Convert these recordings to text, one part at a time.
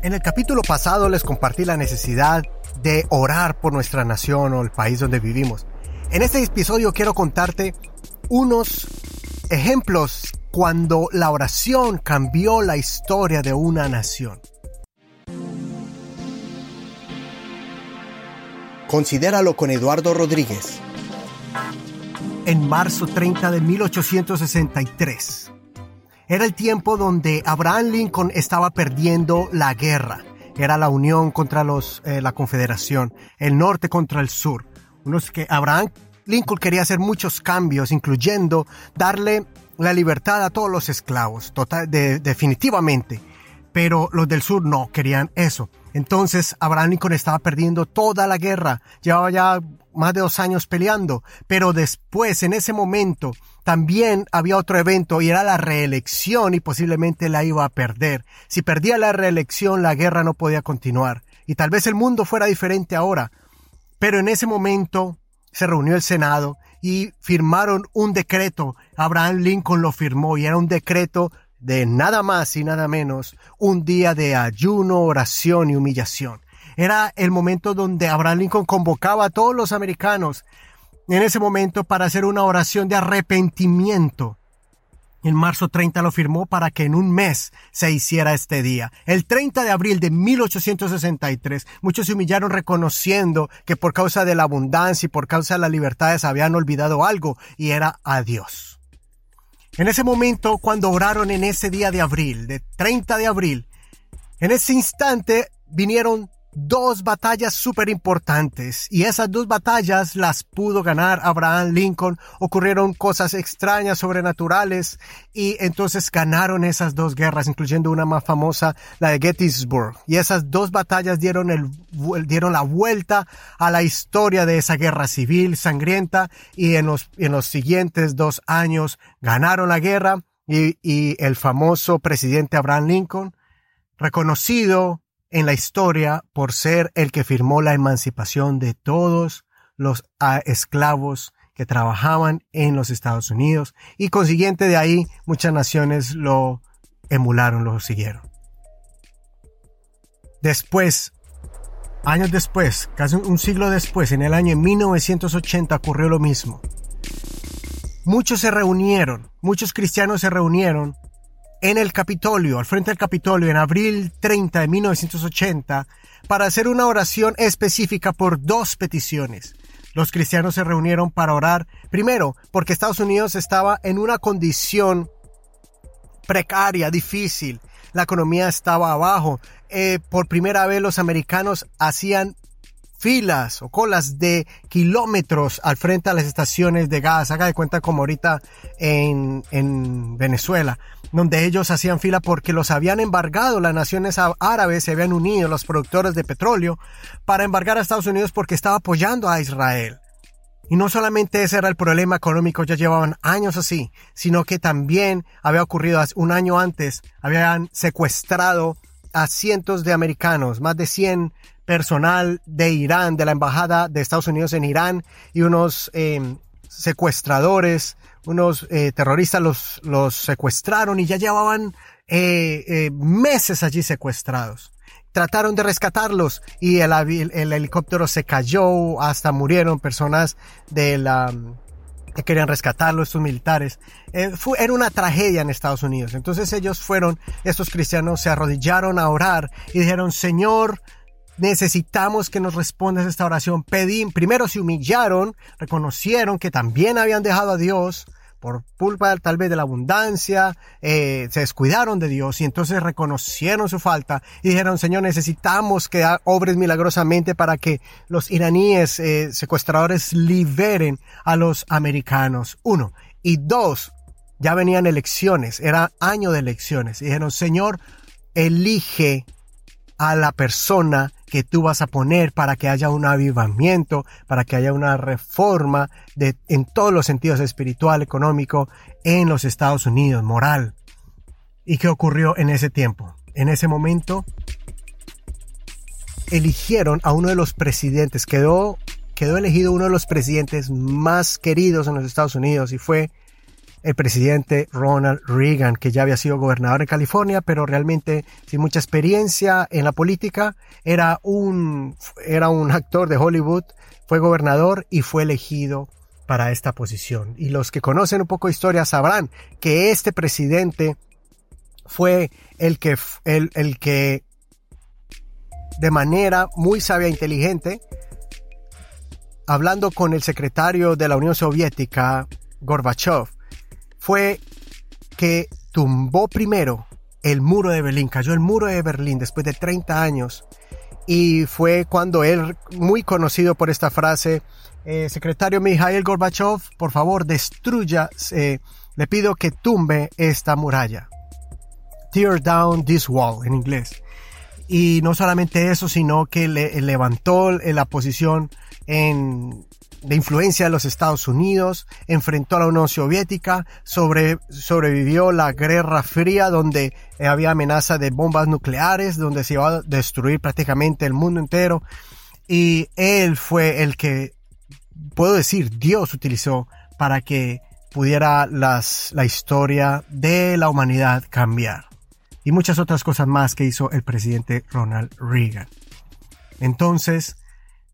En el capítulo pasado les compartí la necesidad de orar por nuestra nación o el país donde vivimos. En este episodio quiero contarte unos ejemplos cuando la oración cambió la historia de una nación. Considéralo con Eduardo Rodríguez. En marzo 30 de 1863. Era el tiempo donde Abraham Lincoln estaba perdiendo la guerra. Era la unión contra los, eh, la confederación, el norte contra el sur. Unos que Abraham Lincoln quería hacer muchos cambios, incluyendo darle la libertad a todos los esclavos, total, definitivamente. Pero los del sur no querían eso. Entonces Abraham Lincoln estaba perdiendo toda la guerra, llevaba ya más de dos años peleando, pero después, en ese momento, también había otro evento y era la reelección y posiblemente la iba a perder. Si perdía la reelección, la guerra no podía continuar. Y tal vez el mundo fuera diferente ahora. Pero en ese momento se reunió el Senado y firmaron un decreto. Abraham Lincoln lo firmó y era un decreto de nada más y nada menos un día de ayuno, oración y humillación. Era el momento donde Abraham Lincoln convocaba a todos los americanos en ese momento para hacer una oración de arrepentimiento. En marzo 30 lo firmó para que en un mes se hiciera este día. El 30 de abril de 1863, muchos se humillaron reconociendo que por causa de la abundancia y por causa de las libertades habían olvidado algo y era a Dios. En ese momento, cuando oraron en ese día de abril, de 30 de abril, en ese instante vinieron dos batallas súper importantes y esas dos batallas las pudo ganar Abraham Lincoln. Ocurrieron cosas extrañas, sobrenaturales y entonces ganaron esas dos guerras, incluyendo una más famosa, la de Gettysburg. Y esas dos batallas dieron, el, dieron la vuelta a la historia de esa guerra civil sangrienta y en los, en los siguientes dos años ganaron la guerra y, y el famoso presidente Abraham Lincoln, reconocido en la historia por ser el que firmó la emancipación de todos los ah, esclavos que trabajaban en los Estados Unidos y consiguiente de ahí muchas naciones lo emularon, lo siguieron. Después, años después, casi un siglo después, en el año 1980 ocurrió lo mismo. Muchos se reunieron, muchos cristianos se reunieron en el Capitolio, al frente del Capitolio, en abril 30 de 1980, para hacer una oración específica por dos peticiones. Los cristianos se reunieron para orar, primero, porque Estados Unidos estaba en una condición precaria, difícil. La economía estaba abajo. Eh, por primera vez los americanos hacían filas o colas de kilómetros al frente a las estaciones de gas. Haga de cuenta como ahorita en, en Venezuela, donde ellos hacían fila porque los habían embargado, las naciones árabes se habían unido, los productores de petróleo, para embargar a Estados Unidos porque estaba apoyando a Israel. Y no solamente ese era el problema económico, ya llevaban años así, sino que también había ocurrido un año antes, habían secuestrado a cientos de americanos, más de 100 personal de Irán, de la Embajada de Estados Unidos en Irán, y unos em, secuestradores, unos eh, terroristas los, los secuestraron y ya llevaban eh, eh, meses allí secuestrados. Trataron de rescatarlos y el, el, helicóptero se cayó, hasta murieron personas de la que querían rescatarlos, estos militares. fue, era una tragedia en Estados Unidos. Entonces ellos fueron, estos cristianos se arrodillaron a orar y dijeron, Señor, necesitamos que nos respondas esta oración. Pedí, primero se humillaron, reconocieron que también habían dejado a Dios por culpa tal vez de la abundancia, eh, se descuidaron de Dios y entonces reconocieron su falta y dijeron, Señor, necesitamos que obres milagrosamente para que los iraníes eh, secuestradores liberen a los americanos. Uno. Y dos, ya venían elecciones, era año de elecciones. Y dijeron, Señor, elige a la persona que tú vas a poner para que haya un avivamiento, para que haya una reforma de, en todos los sentidos espiritual, económico, en los Estados Unidos, moral. ¿Y qué ocurrió en ese tiempo? En ese momento eligieron a uno de los presidentes, quedó, quedó elegido uno de los presidentes más queridos en los Estados Unidos y fue el presidente Ronald Reagan, que ya había sido gobernador en California, pero realmente sin mucha experiencia en la política, era un, era un actor de Hollywood, fue gobernador y fue elegido para esta posición. Y los que conocen un poco de historia sabrán que este presidente fue el que, el, el que de manera muy sabia e inteligente, hablando con el secretario de la Unión Soviética, Gorbachev, fue que tumbó primero el muro de Berlín, cayó el muro de Berlín después de 30 años y fue cuando él, muy conocido por esta frase, eh, secretario Mikhail Gorbachev, por favor destruya, eh, le pido que tumbe esta muralla. Tear down this wall en inglés. Y no solamente eso, sino que le, levantó la posición en de influencia de los Estados Unidos, enfrentó a la Unión Soviética, sobre, sobrevivió la Guerra Fría donde había amenaza de bombas nucleares, donde se iba a destruir prácticamente el mundo entero. Y él fue el que, puedo decir, Dios utilizó para que pudiera las, la historia de la humanidad cambiar. Y muchas otras cosas más que hizo el presidente Ronald Reagan. Entonces,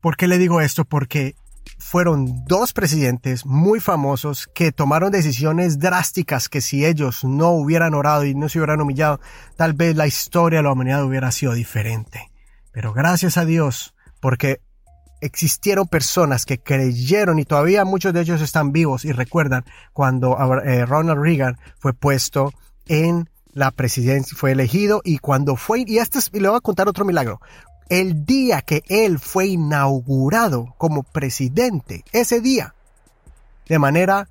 ¿por qué le digo esto? Porque fueron dos presidentes muy famosos que tomaron decisiones drásticas que si ellos no hubieran orado y no se hubieran humillado, tal vez la historia de la humanidad hubiera sido diferente. Pero gracias a Dios, porque existieron personas que creyeron y todavía muchos de ellos están vivos y recuerdan cuando eh, Ronald Reagan fue puesto en la presidencia, fue elegido y cuando fue, y, este y le voy a contar otro milagro, el día que él fue inaugurado como presidente, ese día, de manera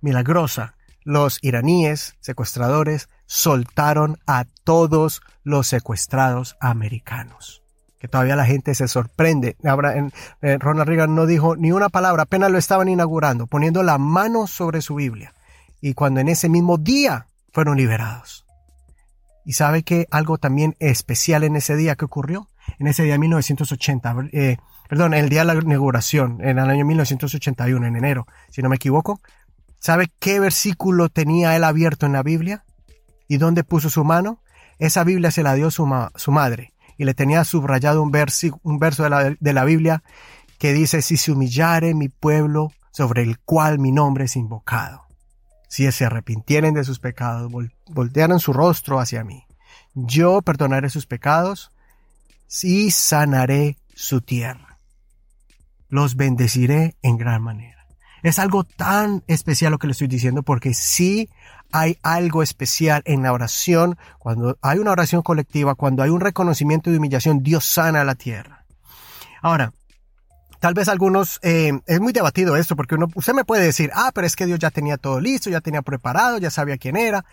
milagrosa, los iraníes secuestradores soltaron a todos los secuestrados americanos. Que todavía la gente se sorprende. Eh, Ronald Reagan no dijo ni una palabra, apenas lo estaban inaugurando, poniendo la mano sobre su Biblia. Y cuando en ese mismo día fueron liberados. ¿Y sabe que algo también especial en ese día que ocurrió? En ese día 1980, eh, perdón, el día de la inauguración, en el año 1981, en enero, si no me equivoco. ¿Sabe qué versículo tenía él abierto en la Biblia? ¿Y dónde puso su mano? Esa Biblia se la dio su, su madre y le tenía subrayado un, un verso de la, de la Biblia que dice, si se humillare mi pueblo sobre el cual mi nombre es invocado, si se arrepintieren de sus pecados, voltearan su rostro hacia mí, yo perdonaré sus pecados y sanaré su tierra. Los bendeciré en gran manera. Es algo tan especial lo que le estoy diciendo porque sí hay algo especial en la oración. Cuando hay una oración colectiva, cuando hay un reconocimiento de humillación, Dios sana la tierra. Ahora, tal vez algunos, eh, es muy debatido esto porque uno, usted me puede decir, ah, pero es que Dios ya tenía todo listo, ya tenía preparado, ya sabía quién era.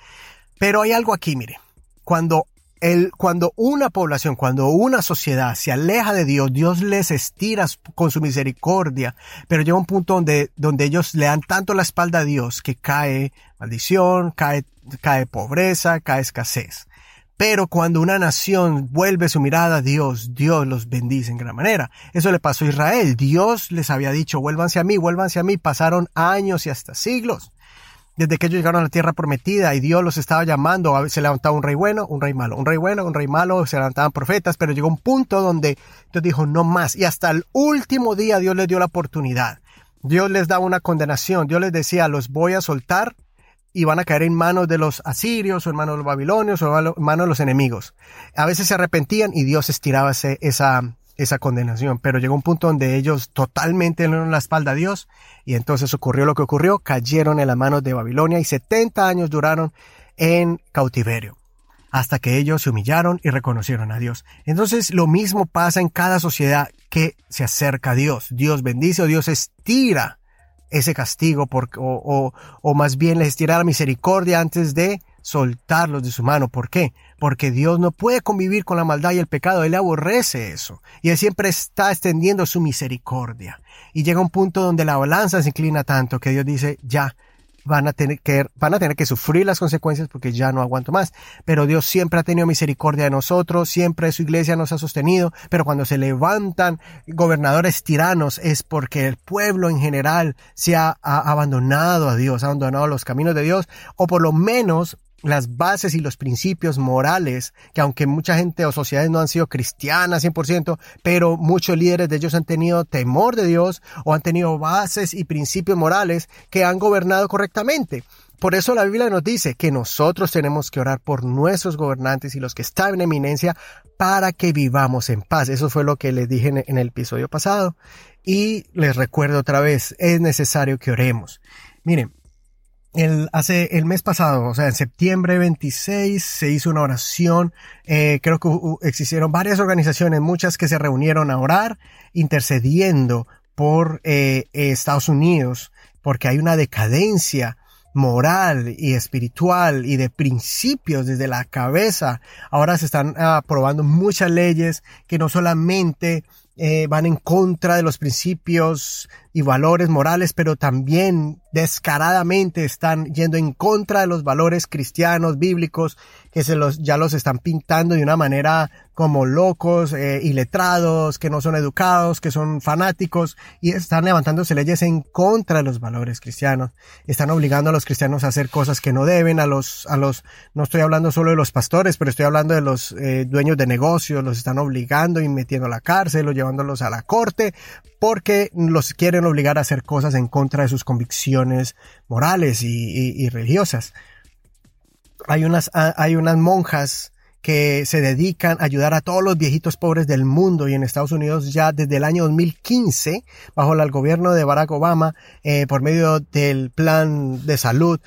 Pero hay algo aquí, mire. Cuando el, cuando una población, cuando una sociedad se aleja de Dios, Dios les estira con su misericordia, pero llega un punto donde, donde ellos le dan tanto la espalda a Dios que cae maldición, cae, cae pobreza, cae escasez. Pero cuando una nación vuelve su mirada a Dios, Dios los bendice en gran manera. Eso le pasó a Israel. Dios les había dicho, vuélvanse a mí, vuélvanse a mí. Pasaron años y hasta siglos desde que ellos llegaron a la tierra prometida y Dios los estaba llamando, se levantaba un rey bueno, un rey malo, un rey bueno, un rey malo, se levantaban profetas, pero llegó un punto donde Dios dijo no más y hasta el último día Dios les dio la oportunidad. Dios les daba una condenación, Dios les decía los voy a soltar y van a caer en manos de los asirios o en manos de los babilonios o en manos de los enemigos. A veces se arrepentían y Dios estiraba esa, esa condenación, pero llegó un punto donde ellos totalmente le dieron la espalda a Dios y entonces ocurrió lo que ocurrió, cayeron en las manos de Babilonia y 70 años duraron en cautiverio hasta que ellos se humillaron y reconocieron a Dios. Entonces lo mismo pasa en cada sociedad que se acerca a Dios. Dios bendice o Dios estira ese castigo por, o, o, o más bien les estira la misericordia antes de soltarlos de su mano. ¿Por qué? Porque Dios no puede convivir con la maldad y el pecado. Él aborrece eso. Y Él siempre está extendiendo su misericordia. Y llega un punto donde la balanza se inclina tanto que Dios dice, ya, van a tener que, van a tener que sufrir las consecuencias porque ya no aguanto más. Pero Dios siempre ha tenido misericordia de nosotros, siempre su iglesia nos ha sostenido, pero cuando se levantan gobernadores tiranos es porque el pueblo en general se ha, ha abandonado a Dios, ha abandonado los caminos de Dios, o por lo menos las bases y los principios morales, que aunque mucha gente o sociedades no han sido cristianas 100%, pero muchos líderes de ellos han tenido temor de Dios o han tenido bases y principios morales que han gobernado correctamente. Por eso la Biblia nos dice que nosotros tenemos que orar por nuestros gobernantes y los que están en eminencia para que vivamos en paz. Eso fue lo que les dije en el episodio pasado. Y les recuerdo otra vez, es necesario que oremos. Miren, el, hace el mes pasado, o sea, en septiembre 26, se hizo una oración. Eh, creo que existieron varias organizaciones, muchas que se reunieron a orar, intercediendo por eh, Estados Unidos, porque hay una decadencia moral y espiritual y de principios desde la cabeza. Ahora se están aprobando muchas leyes que no solamente eh, van en contra de los principios y valores morales, pero también descaradamente están yendo en contra de los valores cristianos, bíblicos, que se los, ya los están pintando de una manera como locos, eh, iletrados, que no son educados, que son fanáticos, y están levantándose leyes en contra de los valores cristianos. Están obligando a los cristianos a hacer cosas que no deben, a los, a los, no estoy hablando solo de los pastores, pero estoy hablando de los eh, dueños de negocios, los están obligando y metiendo a la cárcel o llevándolos a la corte, porque los quieren obligar a hacer cosas en contra de sus convicciones morales y, religiosas. Hay unas, ah, hay unas monjas que se dedican a ayudar a todos los viejitos pobres del mundo y en Estados Unidos ya desde el año 2015, bajo el gobierno de Barack Obama, eh, por medio del plan de salud,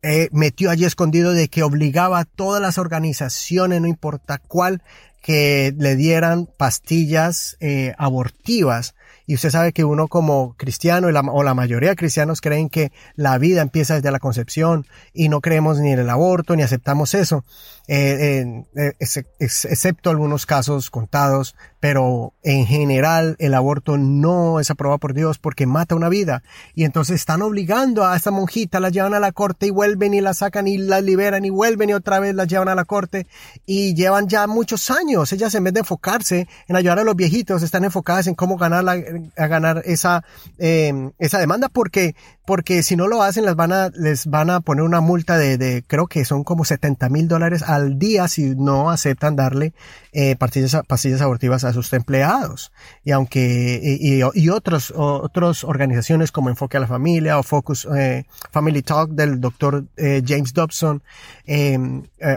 eh, metió allí escondido de que obligaba a todas las organizaciones, no importa cuál, que le dieran pastillas eh, abortivas y usted sabe que uno como cristiano o la mayoría de cristianos creen que la vida empieza desde la concepción y no creemos ni en el aborto ni aceptamos eso, eh, eh, excepto algunos casos contados pero en general el aborto no es aprobado por Dios porque mata una vida. Y entonces están obligando a esta monjita, la llevan a la corte y vuelven y la sacan y la liberan y vuelven y otra vez la llevan a la corte y llevan ya muchos años. Ellas en vez de enfocarse en ayudar a los viejitos, están enfocadas en cómo ganar, la, a ganar esa, eh, esa demanda porque porque si no lo hacen las van a, les van a poner una multa de, de creo que son como 70 mil dólares al día si no aceptan darle eh, pastillas, pastillas abortivas a sus empleados. Y aunque, y, otros, otras organizaciones como Enfoque a la Familia o Focus eh, Family Talk del doctor eh, James Dobson, eh,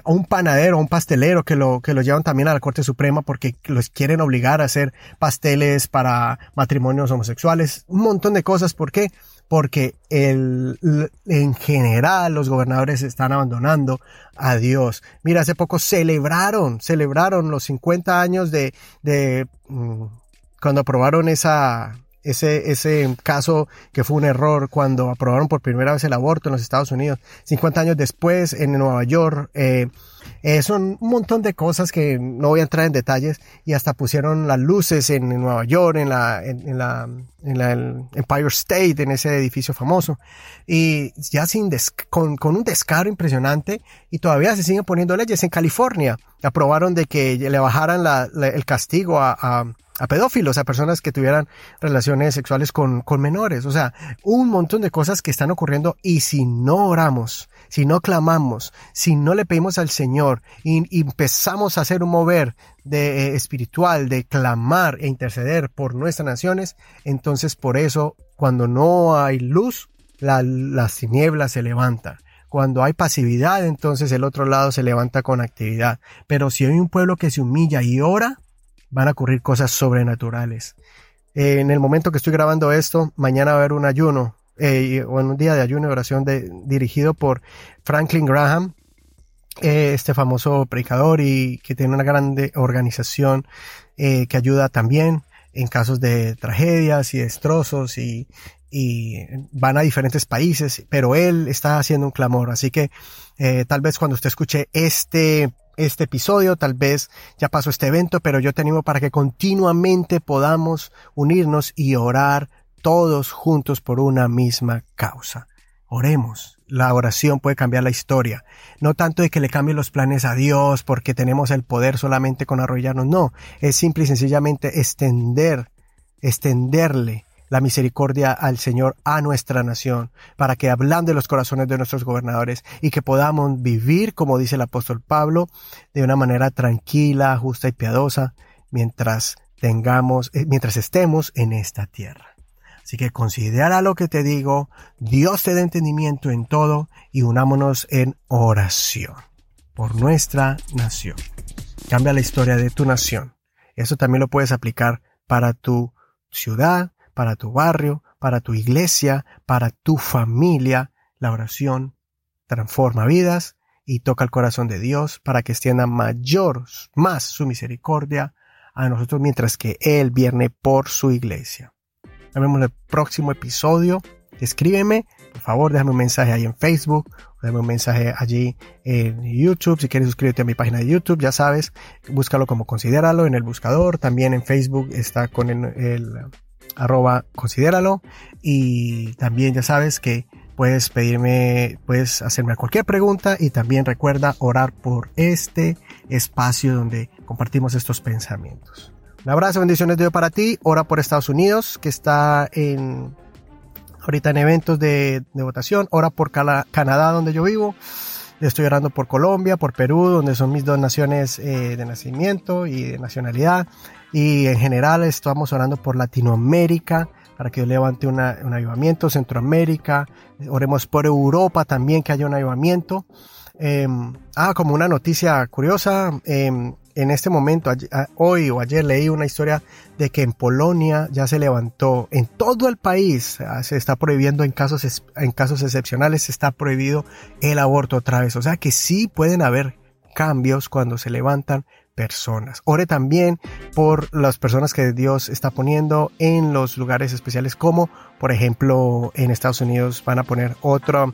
o un panadero, un pastelero que lo, que lo llevan también a la Corte Suprema porque los quieren obligar a hacer pasteles para matrimonios homosexuales, un montón de cosas. ¿Por qué? Porque el, en general los gobernadores están abandonando a Dios. Mira, hace poco celebraron, celebraron los 50 años de, de mm, cuando aprobaron ese, ese caso que fue un error cuando aprobaron por primera vez el aborto en los Estados Unidos. 50 años después, en Nueva York, eh, eh, son un montón de cosas que no voy a entrar en detalles y hasta pusieron las luces en, Nueva York, en la, en, la, en la Empire State, en ese edificio famoso. Y ya sin con, con un descaro impresionante y todavía se siguen poniendo leyes. En California aprobaron de que le bajaran la, el castigo a, a a pedófilos, a personas que tuvieran relaciones sexuales con, con menores. O sea, un montón de cosas que están ocurriendo y si no oramos, si no clamamos, si no le pedimos al Señor y, empezamos a hacer un mover de, eh, espiritual, de clamar e interceder por nuestras naciones, entonces por eso cuando no hay luz, la, las tinieblas se levantan. Cuando hay pasividad, entonces el otro lado se levanta con actividad. Pero si hay un pueblo que se humilla y ora, van a ocurrir cosas sobrenaturales. en el momento que estoy grabando esto, mañana va a haber un ayuno eh, o en un día de ayuno y oración dirigido por Franklin Graham, eh, este famoso predicador y que tiene una grande organización eh, que ayuda también en casos de tragedias y destrozos y van a diferentes países, pero él está haciendo un clamor. Así que tal vez cuando usted escuche este este episodio, tal vez ya pasó este evento, pero yo te animo para que continuamente podamos unirnos y orar todos juntos por una misma causa. Oremos. La oración puede cambiar la historia. No tanto de que le cambie los planes a Dios porque tenemos el poder solamente con arrollarnos. No, es simple y sencillamente extender, extenderle la misericordia al Señor a nuestra nación, para que hablando de los corazones de nuestros gobernadores y que podamos vivir, como dice el apóstol Pablo, de una manera tranquila, justa y piadosa, mientras tengamos, eh, mientras estemos en esta tierra. Así que considera lo que te digo, Dios te dé entendimiento en todo y unámonos en oración por nuestra nación. Cambia la historia de tu nación. Eso también lo puedes aplicar para tu ciudad, para tu barrio, para tu iglesia, para tu familia. La oración transforma vidas y toca el corazón de Dios para que extienda mayor, más su misericordia a nosotros mientras que Él viene por su iglesia. Nos vemos en el próximo episodio. Escríbeme, por favor, déjame un mensaje ahí en Facebook, déjame un mensaje allí en YouTube. Si quieres suscríbete a mi página de YouTube, ya sabes, búscalo como considéralo en el buscador. También en Facebook está con el arroba considéralo y también ya sabes que puedes pedirme, puedes hacerme cualquier pregunta y también recuerda orar por este espacio donde compartimos estos pensamientos. Un abrazo, bendiciones de Dios para ti. Ora por Estados Unidos, que está en ahorita en eventos de, votación. Ora por Canadá, donde yo vivo. Estoy orando por Colombia, por Perú, donde son mis dos naciones eh, de nacimiento y de nacionalidad. Y en general estamos orando por Latinoamérica para que levante un avivamiento, Centroamérica, oremos por Europa también que haya un avivamiento. Em, ah, como una noticia curiosa, em, en este momento, hoy o ayer leí una historia de que en Polonia ya se levantó, en todo el país ah, se está prohibiendo en casos, en casos excepcionales, se está prohibido el aborto otra vez. O sea que sí pueden haber cambios cuando se levantan personas. Ore también por las personas que Dios está poniendo en los lugares especiales, como por ejemplo en Estados Unidos van a poner otra,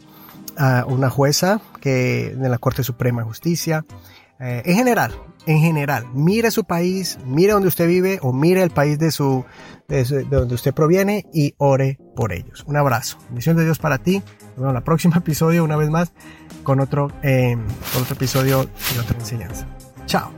ah, una jueza que en la Corte Suprema de Justicia. Eh, en general, en general, mire su país, mire donde usted vive o mire el país de su, de, donde usted proviene y ore por ellos. Un abrazo. Misión de Dios para ti. Nos vemos en el próximo episodio una vez más con otro, eh, con otro episodio y otra enseñanza. Chao.